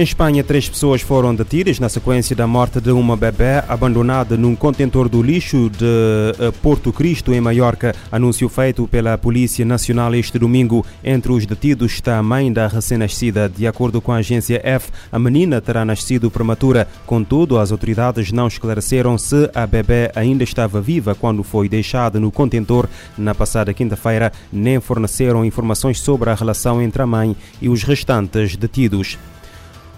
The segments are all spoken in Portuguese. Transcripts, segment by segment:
Em Espanha, três pessoas foram detidas na sequência da morte de uma bebê abandonada num contentor do lixo de eh, Porto Cristo, em Maiorca. Anúncio feito pela Polícia Nacional este domingo. Entre os detidos está a mãe da recém-nascida. De acordo com a agência F, a menina terá nascido prematura. Contudo, as autoridades não esclareceram se a bebê ainda estava viva quando foi deixada no contentor na passada quinta-feira, nem forneceram informações sobre a relação entre a mãe e os restantes detidos.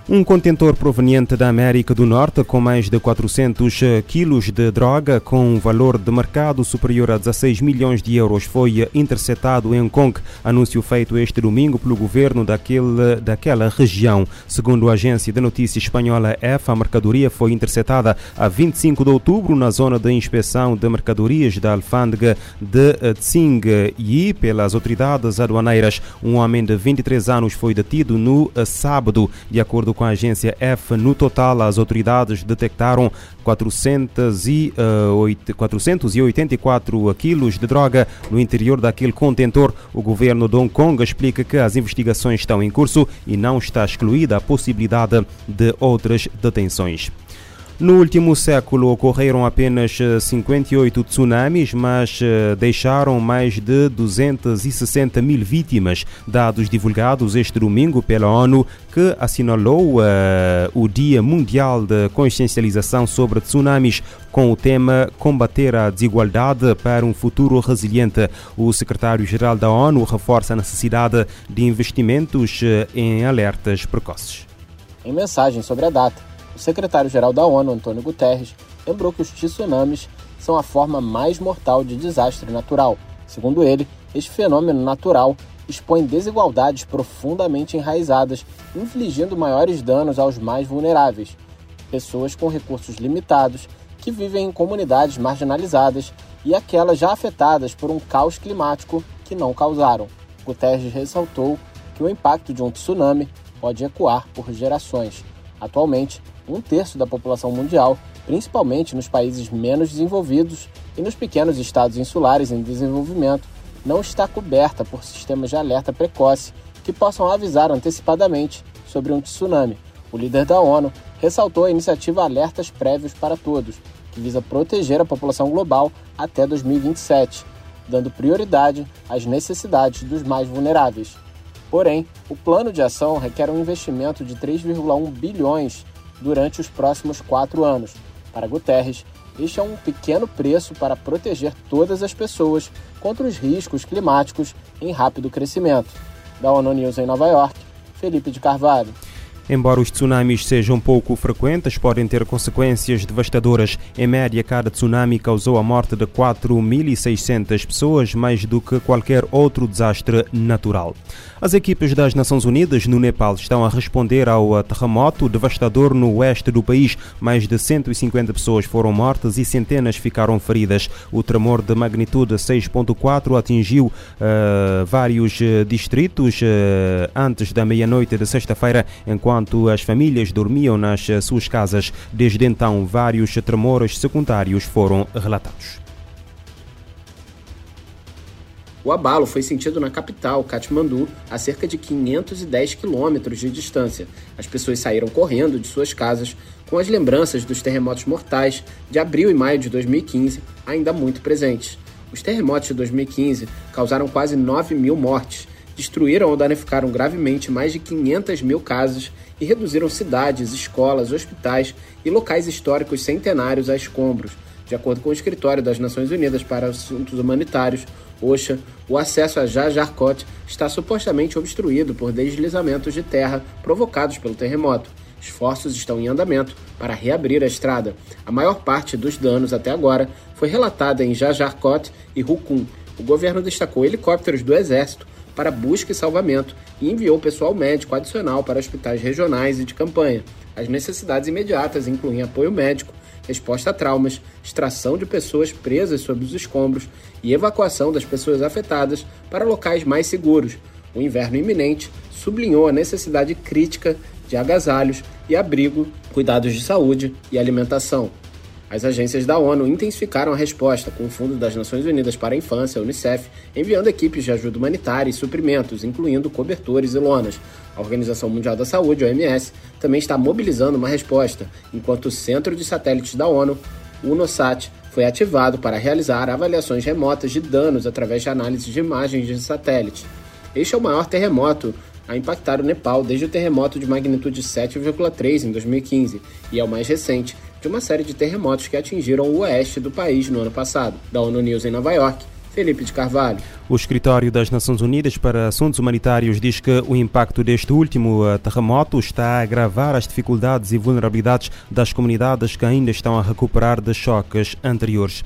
Um contentor proveniente da América do Norte com mais de 400 eh, quilos de droga com um valor de mercado superior a 16 milhões de euros foi interceptado em Hong Kong, anúncio feito este domingo pelo governo daquele, daquela região. Segundo a agência de notícias espanhola EFA, a mercadoria foi interceptada a 25 de outubro na zona de inspeção de mercadorias da alfândega de eh, Tsing e pelas autoridades aduaneiras. Um homem de 23 anos foi detido no eh, sábado, de acordo acordo com a agência F, no total as autoridades detectaram 484 eh, quilos de droga no interior daquele contentor. O governo de Hong Kong explica que as investigações estão em curso e não está excluída a possibilidade de outras detenções. No último século ocorreram apenas 58 eh, tsunamis, mas eh, deixaram mais de 260 mil vítimas. Dados divulgados este domingo pela ONU, que assinalou uh, o Dia Mundial de Consciencialização sobre Tsunamis com o tema Combater a Desigualdade para um Futuro Resiliente. O secretário-geral da ONU reforça a necessidade de investimentos em alertas precoces. Em mensagem sobre a data, o secretário-geral da ONU, Antônio Guterres, lembrou que os tsunamis são a forma mais mortal de desastre natural. Segundo ele, este fenômeno natural expõe desigualdades profundamente enraizadas, infligindo maiores danos aos mais vulneráveis, pessoas com recursos limitados que vivem em comunidades marginalizadas e aquelas já afetadas por um caos climático que não causaram. Guterres ressaltou que o impacto de um tsunami pode ecoar por gerações. Atualmente, um terço da população mundial, principalmente nos países menos desenvolvidos e nos pequenos estados insulares em desenvolvimento, não está coberta por sistemas de alerta precoce que possam avisar antecipadamente sobre um tsunami. O líder da ONU ressaltou a iniciativa Alertas Prévios para Todos, que visa proteger a população global até 2027, dando prioridade às necessidades dos mais vulneráveis. Porém, o plano de ação requer um investimento de 3,1 bilhões durante os próximos quatro anos. Para Guterres, este é um pequeno preço para proteger todas as pessoas contra os riscos climáticos em rápido crescimento. Da ONU News em Nova York, Felipe de Carvalho. Embora os tsunamis sejam pouco frequentes, podem ter consequências devastadoras. Em média, cada tsunami causou a morte de 4.600 pessoas, mais do que qualquer outro desastre natural. As equipes das Nações Unidas no Nepal estão a responder ao terremoto devastador no oeste do país. Mais de 150 pessoas foram mortas e centenas ficaram feridas. O tremor de magnitude 6.4 atingiu uh, vários eh, distritos uh, antes da meia-noite de sexta-feira, enquanto as famílias dormiam nas suas casas. Desde então, vários tremores secundários foram relatados. O abalo foi sentido na capital, Katmandu, a cerca de 510 quilômetros de distância. As pessoas saíram correndo de suas casas com as lembranças dos terremotos mortais de abril e maio de 2015 ainda muito presentes. Os terremotos de 2015 causaram quase 9 mil mortes, destruíram ou danificaram gravemente mais de 500 mil casas e reduziram cidades, escolas, hospitais e locais históricos centenários a escombros. De acordo com o Escritório das Nações Unidas para Assuntos Humanitários, OSHA, o acesso a Jajarkot está supostamente obstruído por deslizamentos de terra provocados pelo terremoto. Esforços estão em andamento para reabrir a estrada. A maior parte dos danos até agora foi relatada em Jajarkot e Rukun. O governo destacou helicópteros do Exército para busca e salvamento e enviou pessoal médico adicional para hospitais regionais e de campanha. As necessidades imediatas incluem apoio médico, resposta a traumas, extração de pessoas presas sob os escombros e evacuação das pessoas afetadas para locais mais seguros. O inverno iminente sublinhou a necessidade crítica de agasalhos e abrigo, cuidados de saúde e alimentação. As agências da ONU intensificaram a resposta, com o Fundo das Nações Unidas para a Infância, a Unicef, enviando equipes de ajuda humanitária e suprimentos, incluindo cobertores e lonas. A Organização Mundial da Saúde, OMS, também está mobilizando uma resposta, enquanto o Centro de Satélites da ONU, UNOSAT, foi ativado para realizar avaliações remotas de danos através de análise de imagens de satélite. Este é o maior terremoto a impactar o Nepal desde o terremoto de magnitude 7,3 em 2015 e é o mais recente de uma série de terremotos que atingiram o oeste do país no ano passado. Da ONU News em Nova York, Felipe de Carvalho. O Escritório das Nações Unidas para Assuntos Humanitários diz que o impacto deste último eh, terremoto está a agravar as dificuldades e vulnerabilidades das comunidades que ainda estão a recuperar de choques anteriores.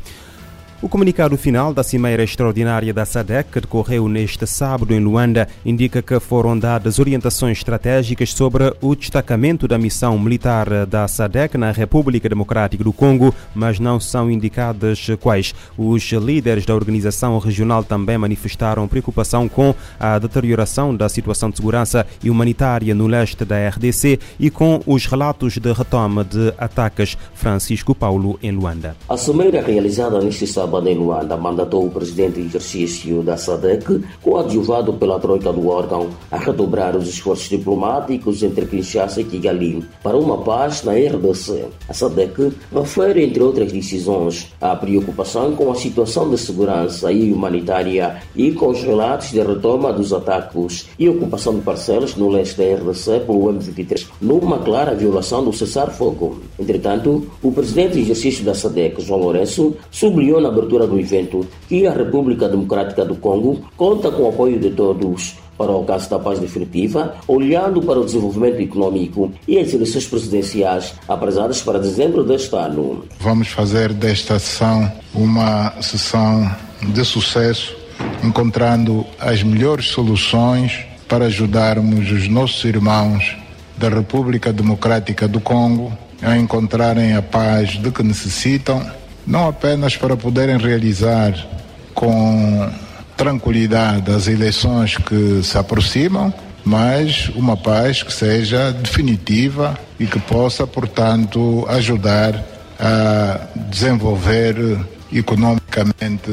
O comunicado final da Cimeira Extraordinária da SADEC, que decorreu neste sábado em Luanda, indica que foram dadas orientações estratégicas sobre o destacamento da missão militar da SADEC na República Democrática do Congo, mas não são indicadas quais. Os líderes da organização regional também manifestaram preocupação com a deterioração da situação de segurança e humanitária no leste da RDC e com os relatos de retoma de ataques. Francisco Paulo, em Luanda. A Cimeira realizada neste sábado sábado em Luanda, mandatou o presidente em exercício da SADEC, coadjuvado pela troika do órgão, a redobrar os esforços diplomáticos entre Kinshasa e Kigali para uma paz na RDC. A SADEC refere, entre outras decisões, a preocupação com a situação de segurança e humanitária e com os relatos de retoma dos ataques e ocupação de parcelas no leste da RDC pelo M23, numa clara violação do cessar-fogo. Entretanto, o presidente em exercício da SADEC, João Lourenço, sublinhou na abertura do evento que a República Democrática do Congo conta com o apoio de todos para o alcance da paz definitiva, olhando para o desenvolvimento econômico e as eleições presidenciais apresadas para dezembro deste ano. Vamos fazer desta sessão uma sessão de sucesso, encontrando as melhores soluções para ajudarmos os nossos irmãos da República Democrática do Congo a encontrarem a paz de que necessitam não apenas para poderem realizar com tranquilidade as eleições que se aproximam, mas uma paz que seja definitiva e que possa, portanto, ajudar a desenvolver economicamente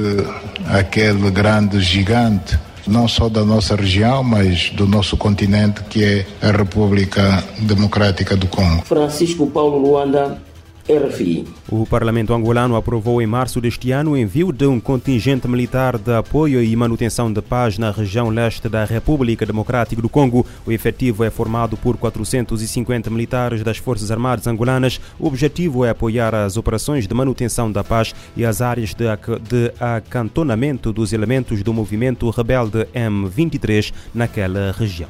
aquele grande gigante, não só da nossa região, mas do nosso continente, que é a República Democrática do Congo. Francisco Paulo Luanda RFI. O Parlamento angolano aprovou em março deste ano o envio de um contingente militar de apoio e manutenção de paz na região leste da República Democrática do Congo. O efetivo é formado por 450 militares das Forças Armadas angolanas. O objetivo é apoiar as operações de manutenção da paz e as áreas de, de acantonamento dos elementos do movimento rebelde M23 naquela região.